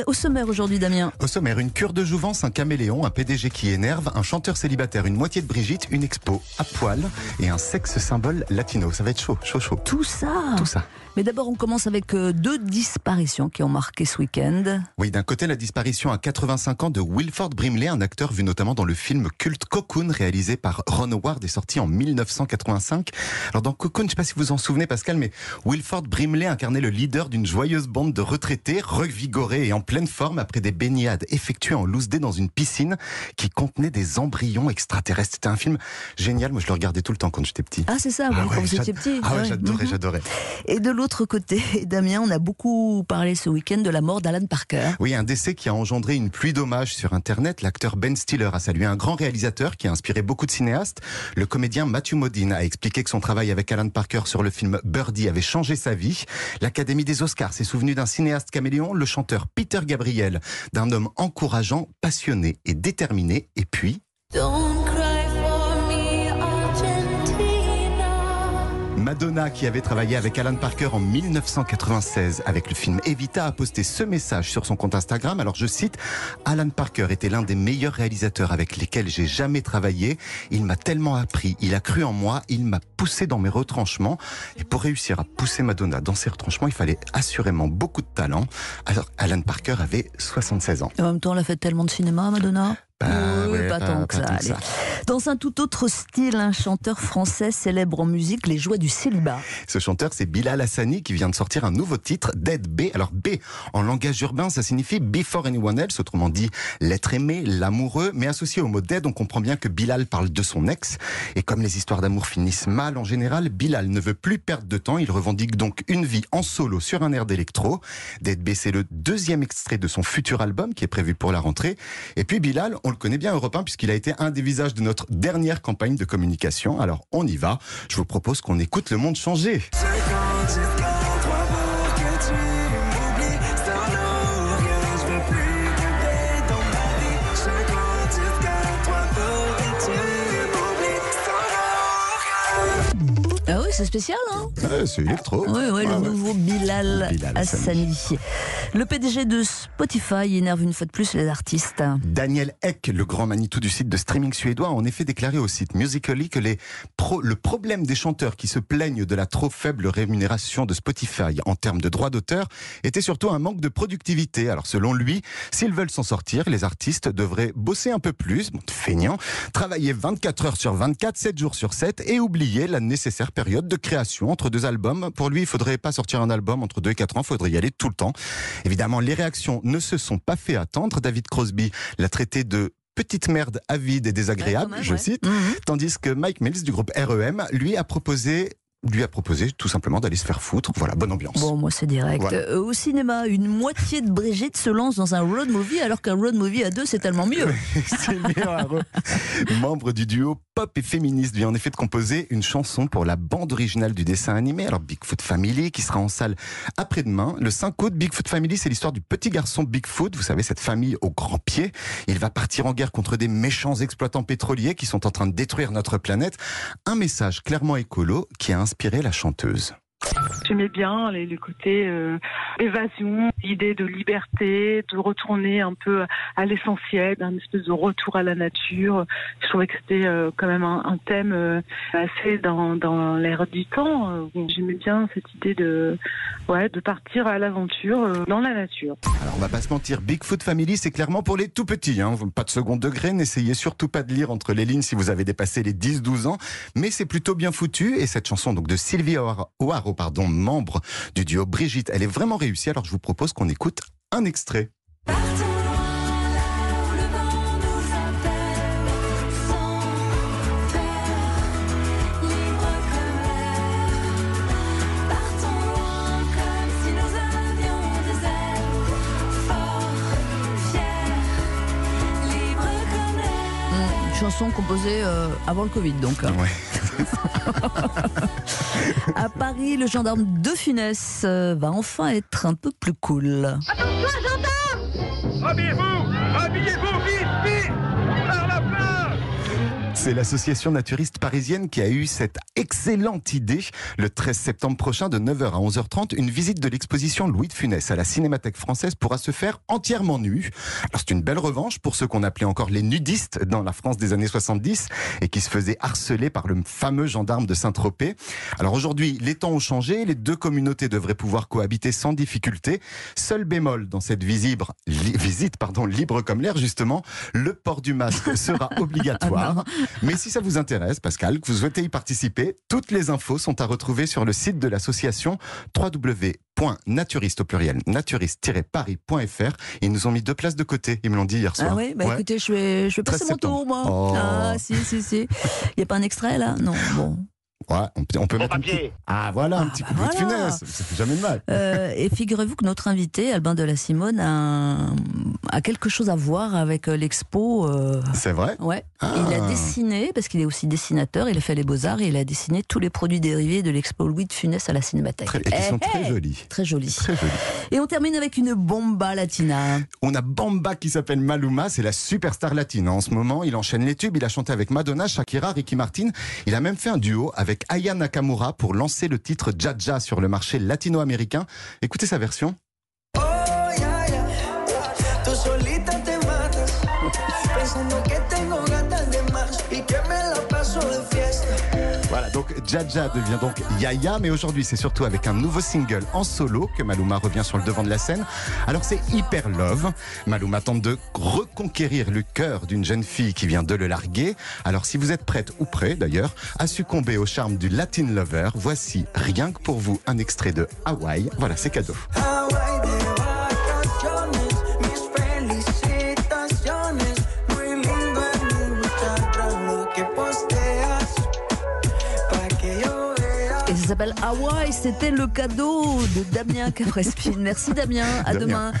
Euh, au sommaire aujourd'hui, Damien. Au sommaire, une cure de jouvence, un caméléon, un PDG qui énerve, un chanteur célibataire, une moitié de Brigitte, une expo à poil et un sexe symbole latino. Ça va être chaud, chaud, chaud. Tout ça. Tout ça. Mais d'abord, on commence avec euh, deux disparitions qui ont marqué ce week-end. Oui, d'un côté, la disparition à 85 ans de Wilford Brimley, un acteur vu notamment dans le film culte Cocoon, réalisé par Ron Howard et sorti en 1985. Alors dans Cocoon, je ne sais pas si vous vous en souvenez, Pascal, mais Wilford Brimley incarnait le leader d'une joyeuse bande de retraités, revigorés et en pleine forme après des baignades effectuées en loose day dans une piscine qui contenait des embryons extraterrestres. C'était un film génial. Moi, je le regardais tout le temps quand j'étais petit. Ah, c'est ça, Ah ouais, quand vous étiez petit. Ah ouais, j'adorais, Mhm. j'adorais. Et de l'autre côté, Damien, on a beaucoup parlé ce week-end de la mort d'Alan Parker. Oui, un décès qui a engendré une pluie d'hommages sur Internet. L'acteur Ben Stiller a salué un grand réalisateur qui a inspiré beaucoup de cinéastes. Le comédien Matthew Modine a expliqué que son travail avec Alan Parker sur le film Birdie avait changé sa vie. L'Académie des Oscars s'est souvenu d'un cinéaste caméléon, le chanteur Peter Gabriel, d'un homme encourageant, passionné et déterminé. Et puis, Madonna, qui avait travaillé avec Alan Parker en 1996 avec le film Evita, a posté ce message sur son compte Instagram. Alors je cite, Alan Parker était l'un des meilleurs réalisateurs avec lesquels j'ai jamais travaillé. Il m'a tellement appris, il a cru en moi, il m'a poussé dans mes retranchements. Et pour réussir à pousser Madonna dans ses retranchements, il fallait assurément beaucoup de talent. Alors Alan Parker avait 76 ans. Et en même temps, elle a fait tellement de cinéma, Madonna. Bah, ouais, pas, pas- tant que pas ça. allez. ça. Dans un tout autre style, un chanteur français célèbre en musique les joies du célibat. Ce chanteur, c'est Bilal Hassani qui vient de sortir un nouveau titre, Dead B. Alors B, en langage urbain, ça signifie Before Anyone Else, autrement dit l'être aimé, l'amoureux. Mais associé au mot dead, on comprend bien que Bilal parle de son ex. Et comme les histoires d'amour finissent mal en général, Bilal ne veut plus perdre de temps. Il revendique donc une vie en solo sur un air d'électro. Dead B, c'est le deuxième extrait de son futur album qui est prévu pour la rentrée. Et puis Bilal, on le connaît bien Europe 1 puisqu'il a été un des visages de notre dernière campagne de communication. Alors on y va. Je vous propose qu'on écoute Le Monde changer. C'est spécial, hein Ouais, c'est électro. Oui, oui, le Ouais, ouais. nouveau Bilal, Bilal Hassani. Le PDG de Spotify énerve une fois de plus les artistes. Daniel Eck, le grand Manitou du site de streaming suédois, a en effet déclaré au site Musically que les pro- le problème des chanteurs qui se plaignent de la trop faible rémunération de Spotify en termes de droits d'auteur était surtout un manque de productivité. Alors selon lui, s'ils veulent s'en sortir, les artistes devraient bosser un peu plus, bon, feignant, travailler 24 heures sur 24, 7 jours sur 7 et oublier la nécessaire période de création entre deux albums. Pour lui, il faudrait pas sortir un album entre 2 et 4 ans, il faudrait y aller tout le temps. Évidemment, les réactions ne se sont pas fait attendre. David Crosby l'a traité de petite merde avide et désagréable, Ouais, quand même, je ouais. cite, Mhm. tandis que Mike Mills du groupe REM lui a proposé lui a proposé tout simplement d'aller se faire foutre. Voilà, bonne ambiance. Bon, moi c'est direct. Voilà. Euh, au cinéma, une moitié de Brigitte se lance dans un road movie alors qu'un road movie à deux c'est tellement mieux. Sylvie Haro, membre du duo pop et féministe, vient en effet de composer une chanson pour la bande originale du dessin animé. Alors Bigfoot Family, qui sera en salle après-demain, le 5 août. Bigfoot Family, c'est l'histoire du petit garçon Bigfoot. Vous savez, cette famille au grand pied. Il va partir en guerre contre des méchants exploitants pétroliers qui sont en train de détruire notre planète. Un message clairement écolo qui a la chanteuse. J'aimais bien les côtés euh, évasion, l'idée de liberté, de retourner un peu à l'essentiel, d'un espèce de retour à la nature. Je trouvais que c'était euh, quand même un, un thème euh, assez dans, dans l'air du temps. Euh, J'aimais bien cette idée de, ouais, de partir à l'aventure dans la nature. Alors on va pas se mentir, Bigfoot Family, c'est clairement pour les tout petits. Hein. Pas de second degré, n'essayez surtout pas de lire entre les lignes si vous avez dépassé les 10-12 ans. Mais c'est plutôt bien foutu. Et cette chanson donc de Sylvie O'Hara, pardon, membre du duo Brigitte, elle est vraiment réussie. Alors je vous propose qu'on écoute un extrait. Chanson composée euh, avant le Covid donc. Ouais. À Paris, le gendarme de Funès euh, va enfin être un peu plus cool. Habillez-vous Habillez-vous C'est l'association naturiste parisienne qui a eu cette excellente idée le 13 septembre prochain de 9h à 11h30. Une visite de l'exposition Louis de Funès à la Cinémathèque française pourra se faire entièrement nue. Alors c'est une belle revanche pour ceux qu'on appelait encore les nudistes dans la France des années 70 et qui se faisaient harceler par le fameux gendarme de Saint-Tropez. Alors aujourd'hui, les temps ont changé, les deux communautés devraient pouvoir cohabiter sans difficulté. Seul bémol dans cette visite, visite pardon, libre comme l'air justement, le port du masque sera obligatoire. Mais si ça vous intéresse, Pascal, que vous souhaitez y participer, toutes les infos sont à retrouver sur le site de l'association www.naturiste au pluriel, naturiste-paris.fr. Ils nous ont mis deux places de côté, ils me l'ont dit hier soir. Ah oui, bah Ouais. écoutez, je vais, je vais 13 passer mon tour, moi. Oh. Ah, si, si, si. Il n'y a pas un extrait, là? Non, bon. Ouais, on peut, on peut Mon mettre un petit... papier. Ah voilà, un Ah, petit bah coup de funès, ça fait jamais de mal. Euh, et figurez-vous que notre invité, Albin de la Simone, a, a quelque chose à voir avec euh, l'expo. euh, C'est vrai? Ouais, Ah. il a dessiné, parce qu'il est aussi dessinateur, il a fait les beaux-arts et il a dessiné tous les produits dérivés de l'expo Louis de Funès à la Cinémathèque. Très- Et qui sont Eh, très eh, jolis. Très jolis. Très jolis. Et on termine avec une bomba latina. On a Bamba qui s'appelle Maluma, c'est la superstar latine. En ce moment, il enchaîne les tubes, il a chanté avec Madonna, Shakira, Ricky Martin. Il a même fait un duo avec Aya Nakamura pour lancer le titre Jaja sur le marché latino-américain. Écoutez sa version. Oh, Voilà, donc Jaja devient donc Yaya, mais aujourd'hui c'est surtout avec un nouveau single en solo que Maluma revient sur le devant de la scène. Alors c'est Hyper Love. Maluma tente de reconquérir le cœur d'une jeune fille qui vient de le larguer. Alors si vous êtes prête ou prêt d'ailleurs à succomber au charme du Latin Lover, voici rien que pour vous un extrait de Hawaii. Voilà, c'est cadeau. S'appelle Hawaii, c'était le cadeau de Damien Caprespine. Merci Damien, à demain.